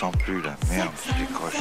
sens plus, là. Merde, je décroche.